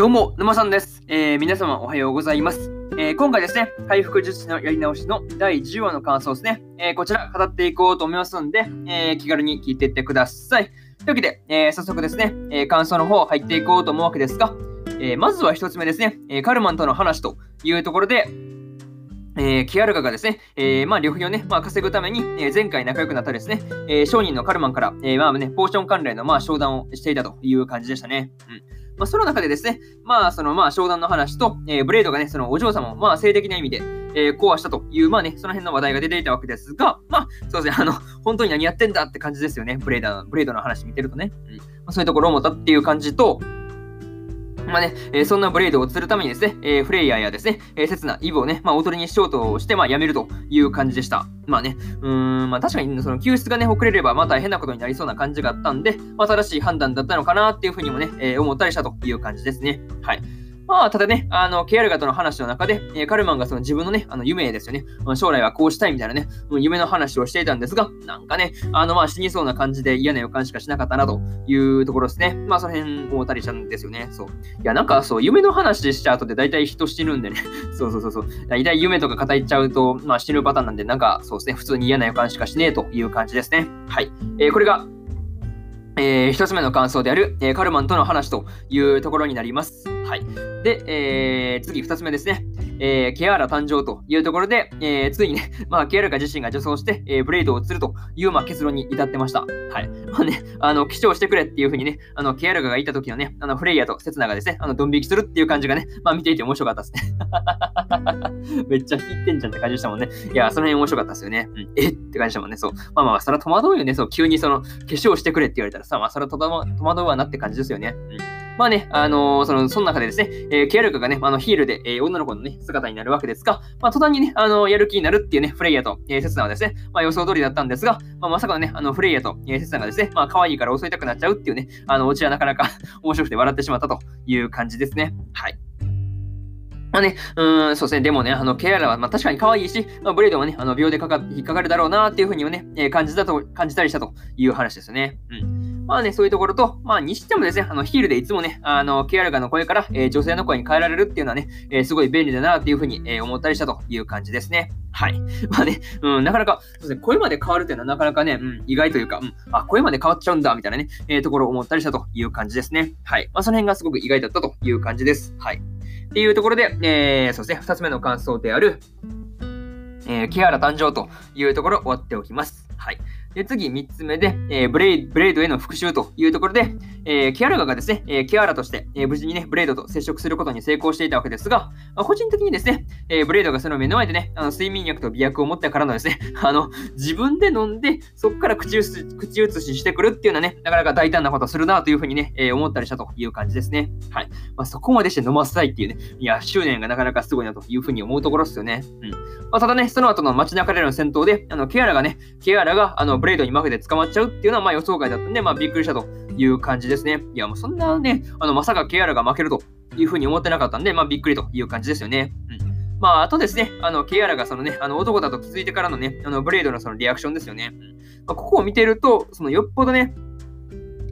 どうも、沼さんです。えー、皆様おはようございます。えー、今回ですね、回復術師のやり直しの第10話の感想ですね。えー、こちら語っていこうと思いますんで、え気軽に聞いていってください。というわけで、え早速ですね、え感想の方入っていこうと思うわけですが、えまずは1つ目ですね、えカルマンとの話というところで、えー、キアルガがですね、えー、まあ、旅費をね、まあ、稼ぐために、えー、前回仲良くなったですね、え、商人のカルマンから、えー、まあね、ポーション関連の、まあ、商談をしていたという感じでしたね。うん。まあ、その中でですね、まあ、その、まあ、商談の話と、えー、ブレードがね、そのお嬢様を、まあ、性的な意味で、えー、壊したという、まあね、その辺の話題が出ていたわけですが、まあ、そうですね、あの、本当に何やってんだって感じですよね、ブレードの、ブレードの話見てるとね。うん。まあ、そういうところを思ったっていう感じと、まあね、えー、そんなブレードを釣るためにですね、えー、フレイヤーやですね、えー、刹那、イブをね、まあ、おとりにしようとして、まあ、やめるという感じでした。まあね、うーん、まあ確かにその救出がね、遅れれば、まあ大変なことになりそうな感じがあったんで、まあ正しい判断だったのかなっていうふうにもね、えー、思ったりしたという感じですね。はい。まあ、ただね、あの、ケアルガとの話の中で、え、カルマンがその自分のね、あの、夢ですよね、将来はこうしたいみたいなね、夢の話をしていたんですが、なんかね、あの、まあ、死にそうな感じで嫌な予感しかしなかったなというところですね。まあ、その辺思ったりしたんですよね。そう。いや、なんかそう、夢の話しちゃうとで大体人死ぬんでね。そうそうそうそう。大体夢とか語っちゃうと、まあ、死ぬパターンなんで、なんかそうですね、普通に嫌な予感しかしねえという感じですね。はい。えー、これが、えー、一つ目の感想である、えー、カルマンとの話というところになります。はい。で、えー、次二つ目ですね。えー、ケアラ誕生というところで、えー、ついにね、まあ、ケアラが自身が女装して、えー、ブレイドを釣るという、まあ、結論に至ってました。はい。まあね、あの、記帳してくれっていうふうにね、あの、ケアラがいた時のね、あの、フレイヤーとセツナがですね、あの、ドン引きするっていう感じがね、まあ、見ていて面白かったですね。めっちゃ引いてんじゃんって感じでしたもんね。いや、その辺面白かったですよね。うん、え？って感じでしたもんね。そう。まあまあ、それは戸惑うよね。そう、急にその、化粧してくれって言われたらさ、まあ、それは戸惑うわなって感じですよね。うんまあね、あのー、その、その中でですね、えー、ケアルカがね、あの、ヒールで、えー、女の子のね、姿になるわけですが、まあ、途端にね、あのやる気になるっていうね、フレイヤと、えー、セツナはですね、まあ、予想通りだったんですが、まあ、まさかのね、あの、フレイヤと、えー、セツナがですね、まあ、可愛いから襲いたくなっちゃうっていうね、あの、うちはなかなか 面白くて笑ってしまったという感じですね。はい。まあね、うん、そうですね。でもね、あの、ケアラは、まあ、確かに可愛いし、まあ、ブレードはね、あの、秒でかか引っかかるだろうなっていうふうにもね、えー、感じたと、感じたりしたという話ですよね。うん。まあね、そういうところと、まあにしてもですね、あのヒールでいつもね、あの、ケアルガの声から、えー、女性の声に変えられるっていうのはね、えー、すごい便利だなっていうふうに、えー、思ったりしたという感じですね。はい。まあね、うん、なかなか、そうですね、声まで変わるっていうのはなかなかね、うん、意外というか、うん、あ、声まで変わっちゃうんだ、みたいなね、えー、ところを思ったりしたという感じですね。はい。まあその辺がすごく意外だったという感じです。はい。っていうところで、えー、そうですね、二つ目の感想である、えー、キアラ誕生というところ終わっておきます。で、次、3つ目で、えー、ブレイブレイドへの復讐というところで、えー、キアラガがですね、えー、キアラとして、えー、無事にね、ブレイドと接触することに成功していたわけですが、まあ、個人的にですね、えー、ブレイドがその目の前でね、あの睡眠薬と美薬を持ってからのですね、あの、自分で飲んで、そこから口移し口移ししてくるっていうのはね、なかなか大胆なことするなというふうにね、えー、思ったりしたという感じですね。はい。まあ、そこまでして飲ませたいっていうね、いや、執念がなかなかすごいなというふうに思うところですよね。うん。まあ、ただね、その後の街中での戦闘で、あの、ケアラがね、ケアラが、あの、ブレイドにマフで捕まっちゃうっていうのは、まあ予想外だったんで、まあびっくりしたという感じですね。いや、もうそんなね、あの、まさかケアラが負けるというふうに思ってなかったんで、まあびっくりという感じですよね。うん。まあ、あとですね、あの、ケアラがそのね、あの男だと気づいてからのね、あの、ブレードのそのリアクションですよね。まあ、ここを見てると、そのよっぽどね、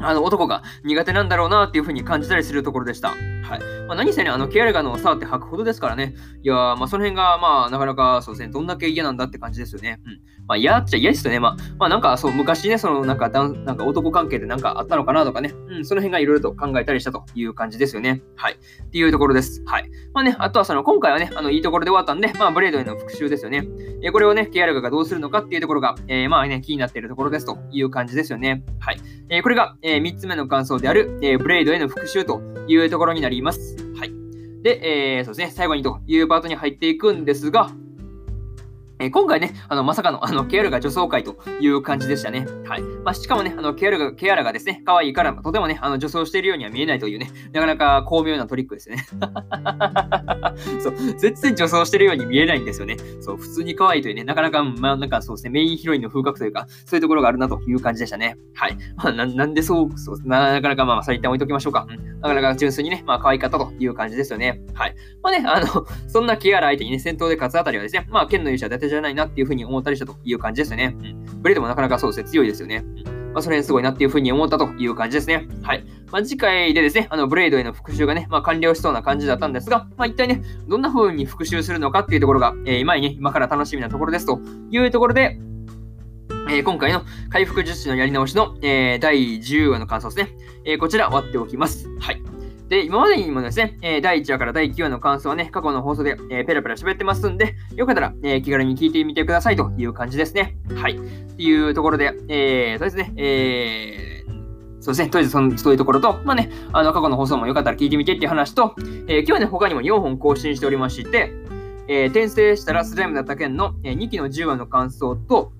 あの男が苦手なんだろうなっていうふうに感じたりするところでした。はい。まあ、何せね、あの、ケアレガの触って吐くほどですからね。いや、まあ、その辺が、まあ、なかなか、そうですね、どんだけ嫌なんだって感じですよね。うん。まあ、嫌っちゃ嫌ですよね。まあ、まあ、なんか、そう、昔ね、その、なんか、なんか男関係でなんかあったのかなとかね。うん、その辺がいろいろと考えたりしたという感じですよね。はい。っていうところです。はい。まあね、あとはその、今回はね、あの、いいところで終わったんで、まあ、ブレードへの復習ですよね。えー、これをね、ケアレガがどうするのかっていうところが、えー、まあね、気になっているところですという感じですよね。はい。えー、これが、えー、3つ目の感想である、えー、ブレイドへの復習というところになります。はい。で、えー、そうですね、最後にというパートに入っていくんですが、え今回ね、あの、まさかの、あの、ケアルが女装会という感じでしたね。はい。まあ、しかもね、あの、ケアルが、ケアラがですね、可愛いから、とてもね、あの、女装しているようには見えないというね、なかなか巧妙なトリックですね。そう、全然女装してるように見えないんですよね。そう、普通に可愛いというね、なかなか、まあ、なんかそうですね、メインヒロインの風格というか、そういうところがあるなという感じでしたね。はい。まあ、ななんでそう、そうな、なかなか、まあ、それ一旦置いときましょうか。うん。なかなか純粋にね、まあ、可愛かったという感じですよね。はい。まあね、あの、そんなケアラ相手にね、戦闘で勝つあたりはですね、まあ、剣の勇者伊達じゃないなっていうふうに思ったりしたという感じですよね。うん。ブレードもなかなかそうですね、強いですよね。うん。まあ、それにすごいなっていうふうに思ったという感じですね。はい。まあ、次回でですね、あのブレードへの復習がね、まあ、完了しそうな感じだったんですが、まあ、一体ね、どんな風に復習するのかっていうところが、えー、今にね、今から楽しみなところですというところで、えー、今回の回復術師のやり直しの、えー、第10話の感想ですね。えー、こちら割っておきます。はい。で、今までにもですね、え第1話から第9話の感想はね、過去の放送で、えペラペラ喋ってますんで、よかったら、え気軽に聞いてみてくださいという感じですね。はい。っていうところで、えー、そうですね、えー、そうですね。とりあえずそのそういうところと、まあね、あの、過去の放送もよかったら聞いてみてっていう話と、えー、今日はね、他にも4本更新しておりまして、えー、転生したらスライムだった件の、えー、2期の10話の感想と、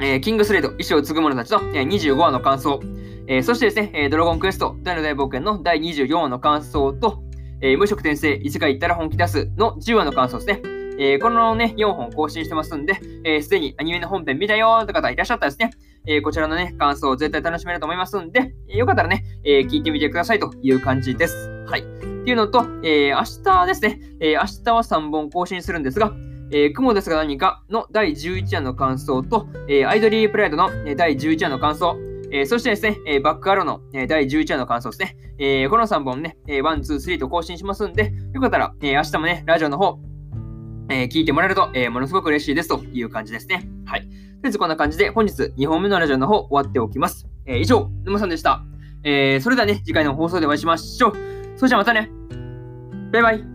えー、キングスレイド、意志を継ぐ者たちの、えー、25話の感想、えー、そしてですね、え、ドラゴンクエスト、大の大冒険の第24話の感想と、え、無職転生、異世界行ったら本気出すの10話の感想ですね。えー、このね、4本更新してますんで、す、えー、で、にアニメの本編見たよーって方いらっしゃったらですね、えー、こちらのね、感想を絶対楽しめると思いますんで、よかったらね、え、聞いてみてくださいという感じです。はい。っていうのと、え、明日ですね、え、明日は3本更新するんですが、えー、雲ですが何かの第11話の感想と、え、アイドリープライドの第11話の感想、えー、そしてですね、え、バックアローの、え、第11話の感想ですね。え、この3本ね、えー、1、2、3と更新しますんで、よかったら、え、明日もね、ラジオの方、え、聞いてもらえると、え、ものすごく嬉しいですという感じですね。はい。とりあえずこんな感じで、本日2本目のラジオの方終わっておきます。え、以上、沼さんでした。え、それではね、次回の放送でお会いしましょう。それじゃあまたね。バイバイ。